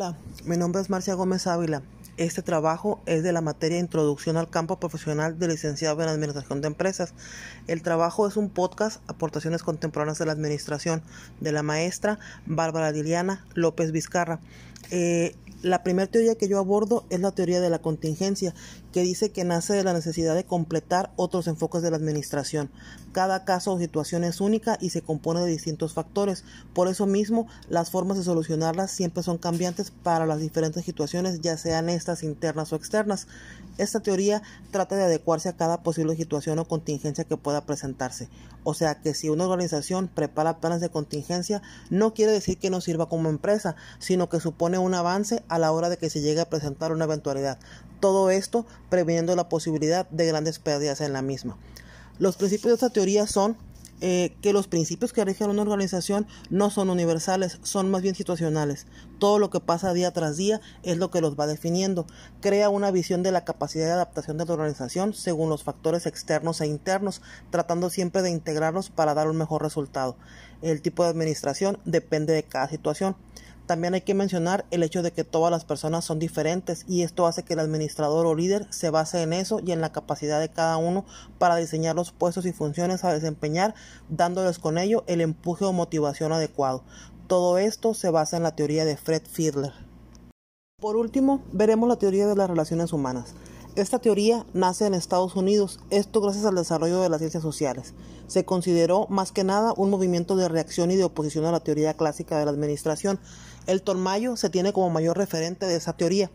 Hola, mi nombre es Marcia Gómez Ávila. Este trabajo es de la materia Introducción al campo profesional de licenciado en Administración de Empresas. El trabajo es un podcast, aportaciones contemporáneas de la Administración, de la maestra Bárbara Liliana López Vizcarra. Eh, la primera teoría que yo abordo es la teoría de la contingencia, que dice que nace de la necesidad de completar otros enfoques de la administración. Cada caso o situación es única y se compone de distintos factores. Por eso mismo, las formas de solucionarlas siempre son cambiantes para las diferentes situaciones, ya sean estas internas o externas. Esta teoría trata de adecuarse a cada posible situación o contingencia que pueda presentarse. O sea que si una organización prepara planes de contingencia, no quiere decir que no sirva como empresa, sino que supone un avance a la hora de que se llegue a presentar una eventualidad. Todo esto previniendo la posibilidad de grandes pérdidas en la misma. Los principios de esta teoría son eh, que los principios que rigen una organización no son universales, son más bien situacionales. Todo lo que pasa día tras día es lo que los va definiendo. Crea una visión de la capacidad de adaptación de la organización según los factores externos e internos, tratando siempre de integrarlos para dar un mejor resultado. El tipo de administración depende de cada situación. También hay que mencionar el hecho de que todas las personas son diferentes y esto hace que el administrador o líder se base en eso y en la capacidad de cada uno para diseñar los puestos y funciones a desempeñar, dándoles con ello el empuje o motivación adecuado. Todo esto se basa en la teoría de Fred Fiedler. Por último, veremos la teoría de las relaciones humanas. Esta teoría nace en Estados Unidos, esto gracias al desarrollo de las ciencias sociales. Se consideró más que nada un movimiento de reacción y de oposición a la teoría clásica de la administración. El Mayo se tiene como mayor referente de esa teoría.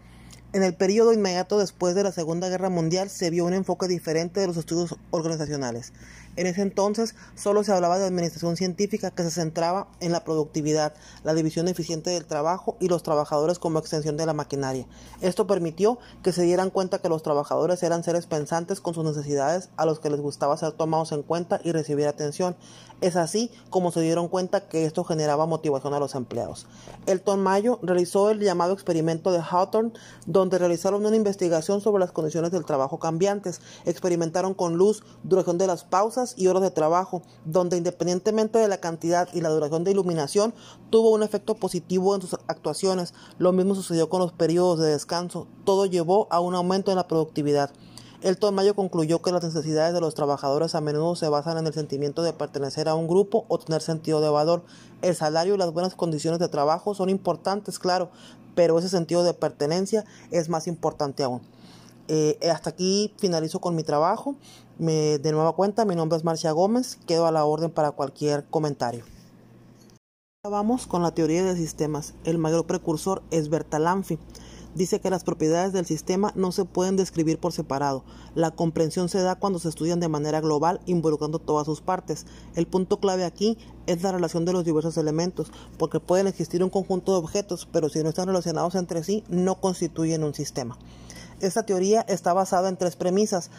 En el periodo inmediato después de la Segunda Guerra Mundial se vio un enfoque diferente de los estudios organizacionales. En ese entonces solo se hablaba de administración científica que se centraba en la productividad, la división eficiente del trabajo y los trabajadores como extensión de la maquinaria. Esto permitió que se dieran cuenta que los trabajadores eran seres pensantes con sus necesidades a los que les gustaba ser tomados en cuenta y recibir atención. Es así como se dieron cuenta que esto generaba motivación a los empleados. Elton Mayo realizó el llamado experimento de Hawthorne, donde realizaron una investigación sobre las condiciones del trabajo cambiantes. Experimentaron con luz, duración de las pausas y horas de trabajo, donde independientemente de la cantidad y la duración de iluminación, tuvo un efecto positivo en sus actuaciones. Lo mismo sucedió con los periodos de descanso. Todo llevó a un aumento en la productividad. El Mayo concluyó que las necesidades de los trabajadores a menudo se basan en el sentimiento de pertenecer a un grupo o tener sentido de valor. El salario y las buenas condiciones de trabajo son importantes, claro, pero ese sentido de pertenencia es más importante aún. Eh, hasta aquí finalizo con mi trabajo. Me, de nueva cuenta, mi nombre es Marcia Gómez. Quedo a la orden para cualquier comentario. Vamos con la teoría de sistemas. El mayor precursor es Bertalanffy dice que las propiedades del sistema no se pueden describir por separado. La comprensión se da cuando se estudian de manera global, involucrando todas sus partes. El punto clave aquí es la relación de los diversos elementos, porque pueden existir un conjunto de objetos, pero si no están relacionados entre sí, no constituyen un sistema. Esta teoría está basada en tres premisas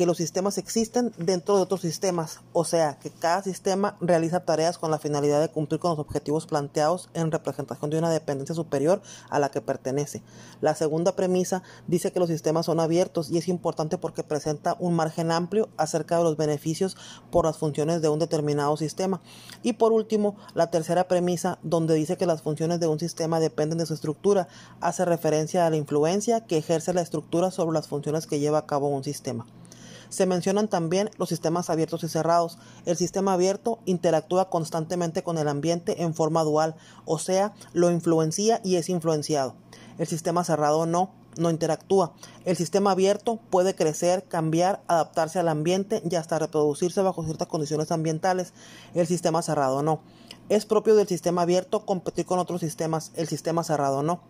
que los sistemas existen dentro de otros sistemas, o sea, que cada sistema realiza tareas con la finalidad de cumplir con los objetivos planteados en representación de una dependencia superior a la que pertenece. La segunda premisa dice que los sistemas son abiertos y es importante porque presenta un margen amplio acerca de los beneficios por las funciones de un determinado sistema. Y por último, la tercera premisa, donde dice que las funciones de un sistema dependen de su estructura, hace referencia a la influencia que ejerce la estructura sobre las funciones que lleva a cabo un sistema. Se mencionan también los sistemas abiertos y cerrados. El sistema abierto interactúa constantemente con el ambiente en forma dual, o sea, lo influencia y es influenciado. El sistema cerrado no, no interactúa. El sistema abierto puede crecer, cambiar, adaptarse al ambiente y hasta reproducirse bajo ciertas condiciones ambientales. El sistema cerrado no. Es propio del sistema abierto competir con otros sistemas. El sistema cerrado no.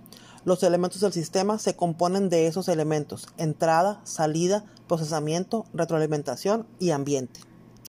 Los elementos del sistema se componen de esos elementos, entrada, salida, procesamiento, retroalimentación y ambiente.